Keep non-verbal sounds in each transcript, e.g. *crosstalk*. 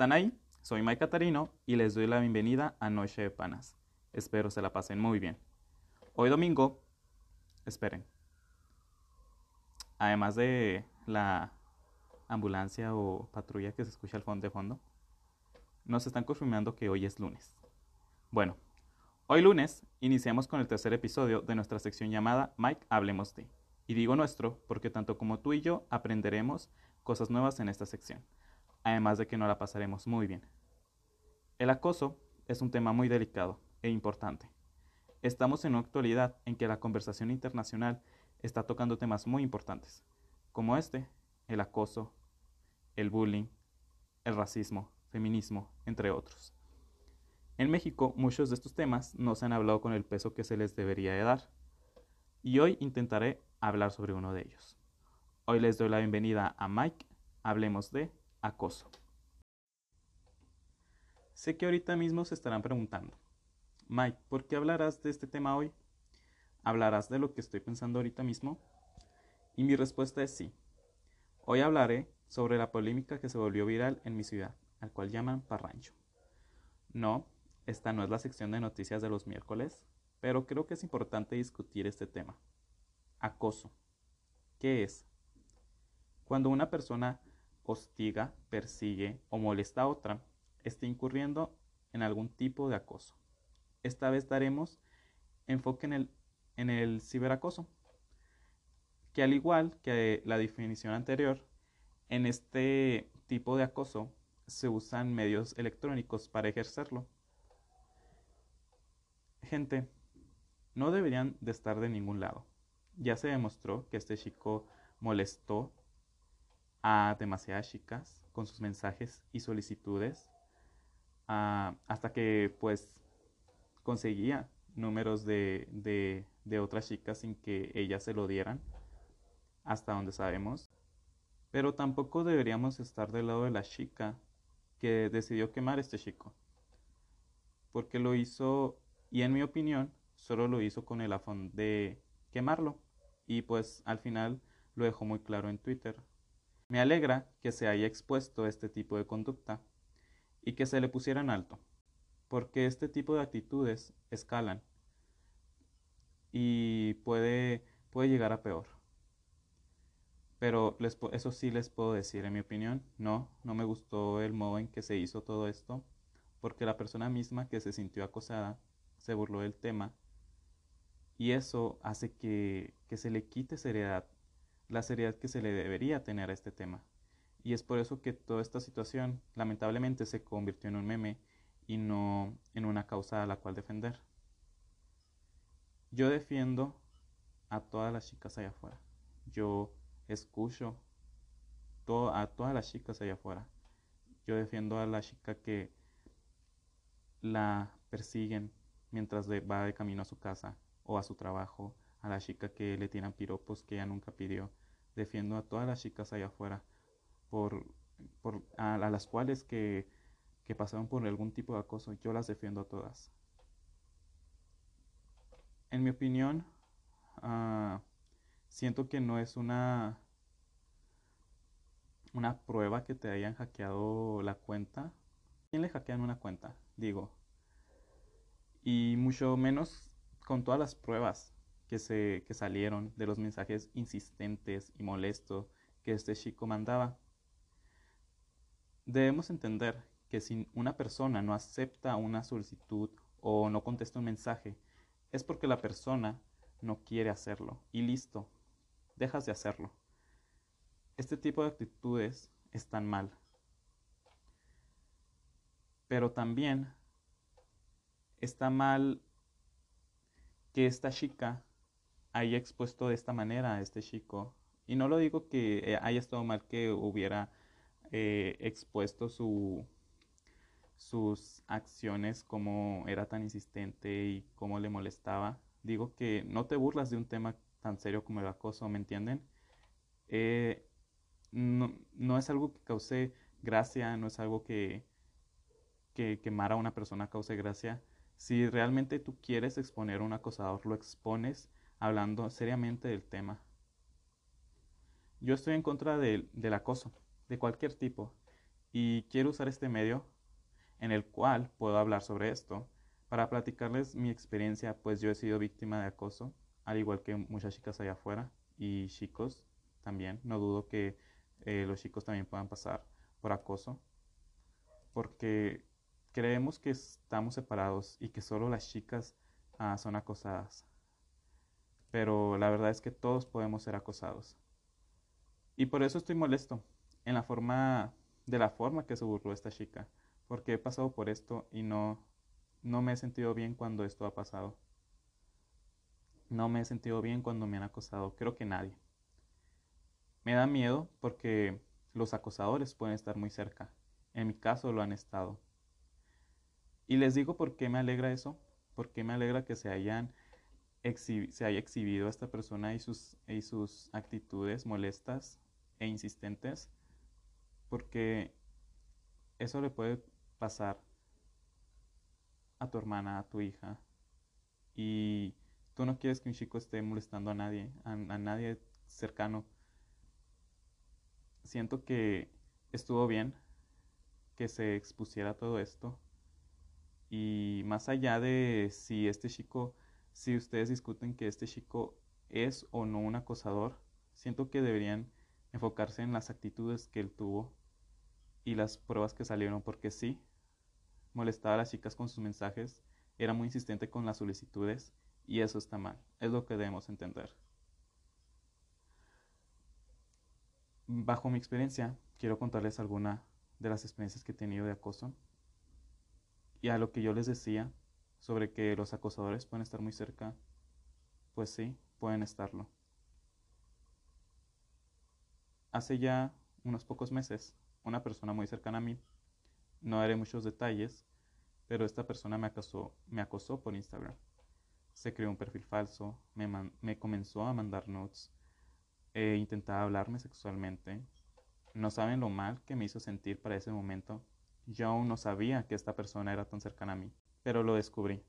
¿Están ahí? Soy Mike Catarino y les doy la bienvenida a Noche de Panas. Espero se la pasen muy bien. Hoy domingo, esperen. Además de la ambulancia o patrulla que se escucha al fondo de fondo, nos están confirmando que hoy es lunes. Bueno, hoy lunes iniciamos con el tercer episodio de nuestra sección llamada Mike Hablemos de. Y digo nuestro porque tanto como tú y yo aprenderemos cosas nuevas en esta sección, además de que nos la pasaremos muy bien. El acoso es un tema muy delicado e importante. Estamos en una actualidad en que la conversación internacional está tocando temas muy importantes, como este, el acoso, el bullying, el racismo, feminismo, entre otros. En México muchos de estos temas no se han hablado con el peso que se les debería de dar, y hoy intentaré hablar sobre uno de ellos. Hoy les doy la bienvenida a Mike, hablemos de acoso. Sé que ahorita mismo se estarán preguntando, Mike, ¿por qué hablarás de este tema hoy? ¿Hablarás de lo que estoy pensando ahorita mismo? Y mi respuesta es sí. Hoy hablaré sobre la polémica que se volvió viral en mi ciudad, al cual llaman Parrancho. No, esta no es la sección de noticias de los miércoles, pero creo que es importante discutir este tema. Acoso. ¿Qué es? Cuando una persona hostiga, persigue o molesta a otra, está incurriendo en algún tipo de acoso. Esta vez daremos enfoque en el, en el ciberacoso, que al igual que la definición anterior, en este tipo de acoso se usan medios electrónicos para ejercerlo. Gente, no deberían de estar de ningún lado ya se demostró que este chico molestó a demasiadas chicas con sus mensajes y solicitudes ah, hasta que pues conseguía números de, de, de otras chicas sin que ellas se lo dieran hasta donde sabemos pero tampoco deberíamos estar del lado de la chica que decidió quemar a este chico porque lo hizo y en mi opinión solo lo hizo con el afán de quemarlo y pues al final lo dejó muy claro en Twitter. Me alegra que se haya expuesto este tipo de conducta y que se le pusiera en alto, porque este tipo de actitudes escalan y puede, puede llegar a peor. Pero eso sí les puedo decir, en mi opinión, no, no me gustó el modo en que se hizo todo esto, porque la persona misma que se sintió acosada se burló del tema y eso hace que, se le quite seriedad, la seriedad que se le debería tener a este tema. Y es por eso que toda esta situación lamentablemente se convirtió en un meme y no en una causa a la cual defender. Yo defiendo a todas las chicas allá afuera. Yo escucho a todas las chicas allá afuera. Yo defiendo a la chica que la persiguen mientras va de camino a su casa o a su trabajo, a la chica que le tiran piropos que ella nunca pidió. Defiendo a todas las chicas allá afuera, por, por a, las cuales que, que, pasaron por algún tipo de acoso, yo las defiendo a todas. En mi opinión, ah, siento que no es una, una prueba que te hayan hackeado la cuenta. ¿Quién le hackean una cuenta? Digo. Y mucho menos con todas las pruebas que, se, que salieron de los mensajes insistentes y molestos que este chico mandaba. Debemos entender que si una persona no acepta una solicitud o no contesta un mensaje, es porque la persona no quiere hacerlo. Y listo, dejas de hacerlo. Este tipo de actitudes están mal. Pero también está mal que esta chica haya expuesto de esta manera a este chico. Y no lo digo que eh, haya estado mal que hubiera eh, expuesto su, sus acciones, como era tan insistente y cómo le molestaba. Digo que no te burlas de un tema tan serio como el acoso, ¿me entienden? Eh, no, no, es algo que cause gracia, no es algo que, que quemar a una persona cause gracia, si realmente tú quieres exponer a un acosador, lo expones hablando seriamente del tema. Yo estoy en contra del acoso, de cualquier tipo. Y quiero usar este medio en el cual puedo hablar sobre esto para platicarles mi experiencia, pues yo he sido víctima de acoso, al igual que muchas chicas allá afuera y chicos también. No dudo que eh, los chicos también puedan pasar por acoso, porque creemos que estamos separados y que solo las chicas ah, son acosadas. Pero la verdad es que todos podemos ser acosados. Y por eso estoy molesto en la forma de la forma que se burló esta chica, porque he pasado por esto y no no me he sentido bien cuando esto ha pasado. No me he sentido bien cuando me han acosado, creo que nadie. Me da miedo porque los acosadores pueden estar muy cerca. En mi caso lo han estado. Y les digo por qué me alegra eso, porque me alegra que se hayan se haya exhibido a esta persona y sus, y sus actitudes molestas e insistentes, porque eso le puede pasar a tu hermana, a tu hija, y tú no quieres que un chico esté molestando a nadie, a, nadie cercano. Siento que estuvo bien que se expusiera todo esto. Y más allá de si este chico, si ustedes discuten que este chico es o no un acosador, siento que deberían enfocarse en las actitudes que él tuvo y las pruebas que salieron, porque sí, molestaba a las chicas con sus mensajes, era muy insistente con las solicitudes y eso está mal, es lo que debemos entender. Bajo mi experiencia, quiero contarles alguna de las experiencias que he tenido de acoso y a lo que yo les decía sobre que los acosadores pueden estar muy cerca, pues sí, pueden estarlo. Hace ya unos pocos meses, una persona muy cercana a mí no haré muchos detalles, pero esta persona me acosó, me acosó por Instagram. Se creó un perfil falso, me, comenzó a mandar notes, e intentaba hablarme sexualmente. No saben lo mal que me hizo sentir para ese momento. Yo aún no sabía que esta persona era tan cercana a mí, pero lo descubrí.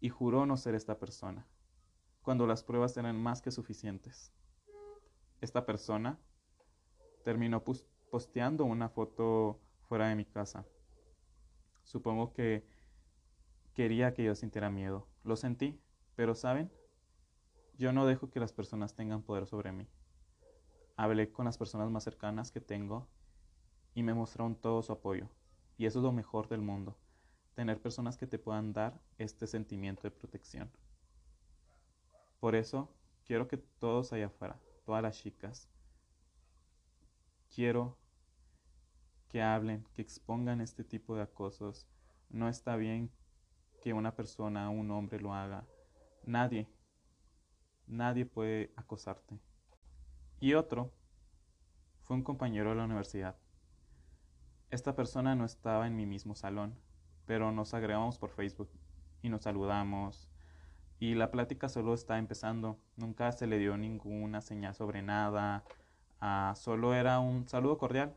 Y juró no ser esta persona, cuando las pruebas eran más que suficientes. Esta persona terminó posteando una foto fuera de mi casa. Supongo que quería que yo sintiera miedo. Lo sentí, pero ¿saben? Yo no dejo que las personas tengan poder sobre mí. Hablé con las personas más cercanas que tengo y me mostraron todo su apoyo. Y eso es lo mejor del mundo, tener personas que te puedan dar este sentimiento de protección. Por eso quiero que todos allá afuera, todas las chicas, quiero que hablen, que expongan este tipo de acosos. No está bien que una persona, un hombre lo haga. Nadie, nadie puede acosarte. Y otro fue un compañero de la universidad. Esta persona no estaba en mi mismo salón, pero nos agregamos por Facebook y nos saludamos. Y la plática solo está empezando. Nunca se le dio ninguna señal sobre nada. Ah, solo era un saludo cordial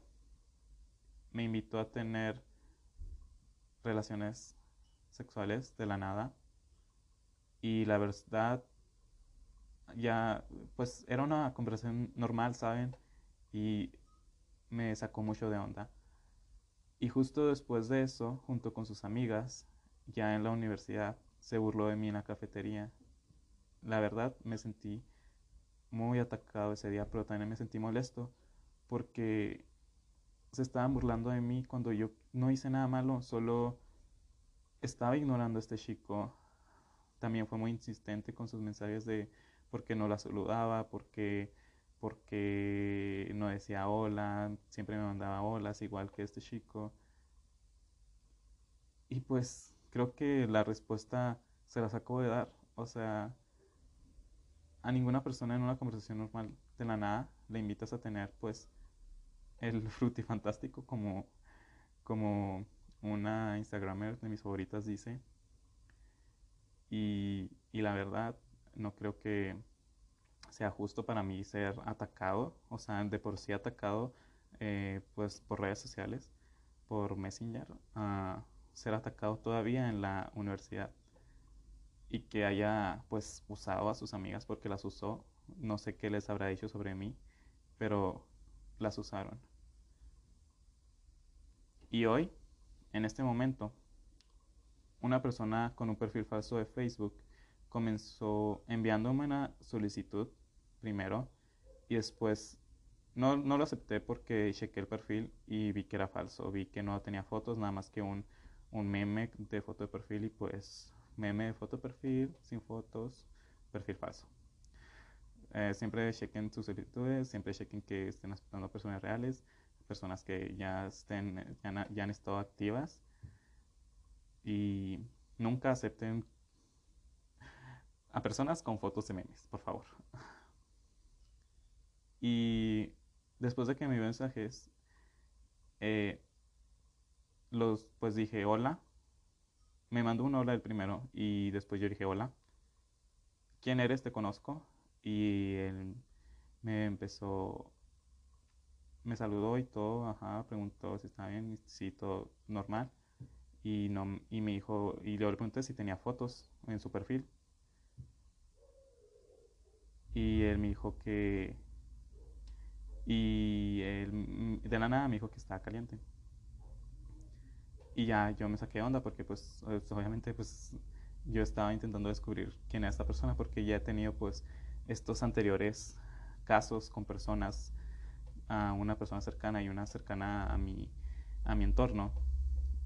me invitó a tener relaciones sexuales de la nada. Y la verdad, ya, pues era una conversación normal, ¿saben? Y me sacó mucho de onda. Y justo después de eso, junto con sus amigas, ya en la universidad, se burló de mí en la cafetería. La verdad, me sentí muy atacado ese día, pero también me sentí molesto porque se estaban burlando de mí cuando yo no hice nada malo, solo estaba ignorando a este chico. También fue muy insistente con sus mensajes de por qué no la saludaba, porque porque no decía hola, siempre me mandaba holas igual que este chico. Y pues creo que la respuesta se las acabo de dar. O sea, a ninguna persona en una conversación normal de la nada le invitas a tener pues el *laughs* fantástico como, como una Instagramer de mis favoritas dice. Y, la verdad, no creo que sea justo para mí ser atacado, o sea, de por sí atacado, eh, pues por redes sociales, por Messenger, a ser atacado todavía en la universidad y que haya pues usado a sus amigas porque las usó, no sé qué les habrá dicho sobre mí, pero las usaron. Y hoy, en este momento, una persona con un perfil falso de Facebook comenzó enviándome una solicitud primero y después no, no lo acepté porque chequé el perfil y vi que era falso, vi que no tenía fotos, nada más que un, un meme de foto de perfil y pues meme de foto de perfil, sin fotos, perfil falso. Eh, siempre chequen sus solicitudes, siempre chequen que estén aceptando personas reales, personas que ya, estén, ya, ya han estado activas y nunca acepten a personas con fotos de memes, por favor. Y después de que me mensajes, eh, los, pues dije hola. Me mandó un hola el primero y después yo dije hola. ¿Quién eres? Te conozco. Y él me empezó, me saludó y todo, ajá, preguntó si estaba bien, si todo normal. Y, no, y me dijo, y le pregunté si tenía fotos en su perfil. Y él me dijo que, y él, de la nada me dijo que estaba caliente. Y ya yo me saqué onda porque pues obviamente pues yo estaba intentando descubrir quién era esta persona porque ya he tenido pues estos anteriores casos con personas, a una persona cercana y una cercana a mi, a mi entorno.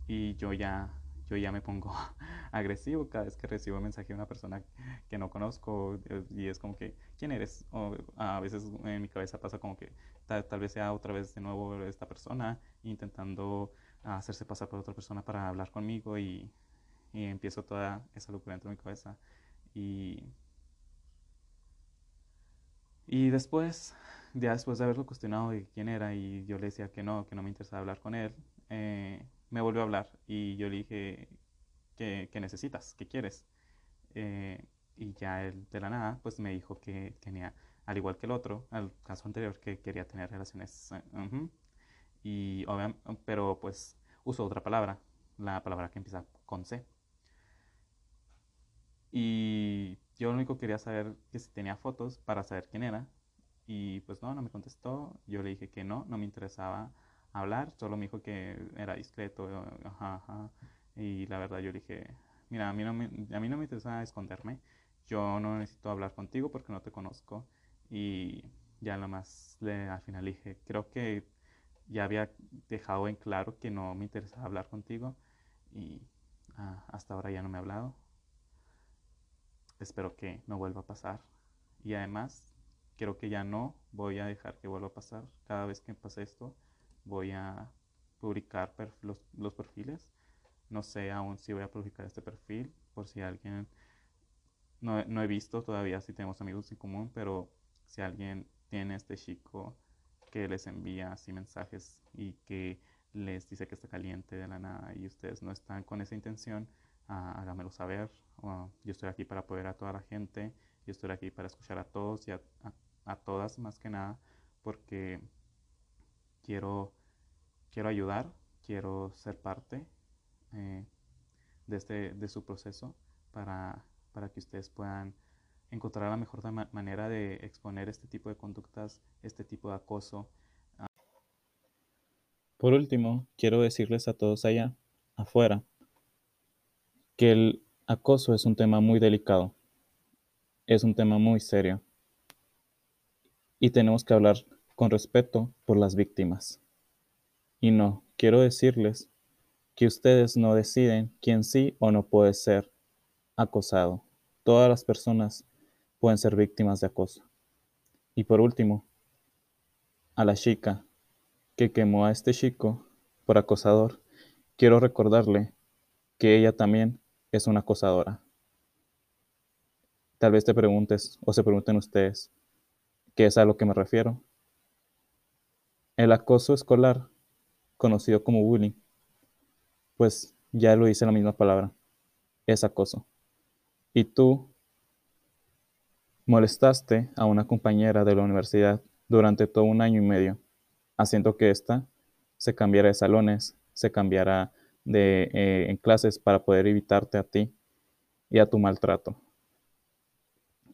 Y yo ya, yo ya me pongo *laughs* agresivo cada vez que recibo un mensaje de una persona que no conozco y es como que, ¿quién eres? O a veces en mi cabeza pasa como que tal, tal vez sea otra vez de nuevo esta persona intentando hacerse pasar por otra persona para hablar conmigo y, y empiezo toda esa locura dentro de mi cabeza. Y y después, ya después de haberlo cuestionado de quién era y yo le decía que no, que no me interesaba hablar con él, eh, me volvió a hablar y yo le dije, ¿qué, necesitas? ¿Qué quieres? Eh, y ya él de la nada, pues me dijo que tenía, al igual que el otro, al caso anterior, que quería tener relaciones. Eh, y pero pues usó otra palabra, la palabra que empieza con C. Y yo lo único quería saber que si tenía fotos para saber quién era. Y pues no, no me contestó. Yo le dije que no, no me interesaba hablar. Solo me dijo que era discreto. Ajá, Y la verdad yo le dije, mira, a mí, no me, a mí no me interesa esconderme. Yo no necesito hablar contigo porque no te conozco. Y ya nada más le, al final dije, creo que ya había dejado en claro que no me interesaba hablar contigo. Y ah, hasta ahora ya no me ha hablado. Espero que no vuelva a pasar. Y además, creo que ya no voy a dejar que vuelva a pasar. Cada vez que pase esto, voy a publicar los, perfiles. No sé aún si voy a publicar este perfil, por si alguien... No, no he visto todavía si tenemos amigos en común, pero si alguien tiene este chico que les envía así mensajes y que les dice que está caliente de la nada y ustedes no están con esa intención, hágamelo saber. yo estoy aquí para apoyar a toda la gente, yo estoy aquí para escuchar a todos y a, todas más que nada, porque quiero, quiero ayudar, quiero ser parte eh, de, este, de su proceso para, para que ustedes puedan encontrar la mejor manera de exponer este tipo de conductas, este tipo de acoso. Por último, quiero decirles a todos allá afuera que el acoso es un tema muy delicado, es un tema muy serio y tenemos que hablar con respeto por las víctimas. Y no, quiero decirles que ustedes no deciden quién sí o no puede ser acosado. Todas las personas pueden ser víctimas de acoso. Y por último, a la chica que quemó a este chico por acosador, quiero recordarle que ella también es una acosadora. Tal vez te preguntes o se pregunten ustedes, ¿qué es a lo que me refiero? El acoso escolar, conocido como bullying, pues ya lo dice la misma palabra, es acoso. Y tú molestaste a una compañera de la universidad durante todo un año y medio, haciendo que ésta se cambiara de salones, se cambiara de, eh, en clases para poder evitarte a ti y a tu maltrato.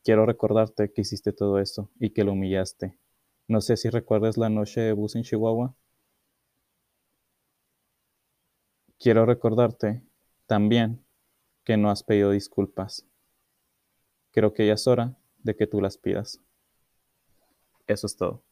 Quiero recordarte que hiciste todo eso y que lo humillaste. No sé si recuerdas la noche de bus en Chihuahua. quiero recordarte también que no has pedido disculpas. Creo que ya es hora de que tú las pidas. Eso es todo.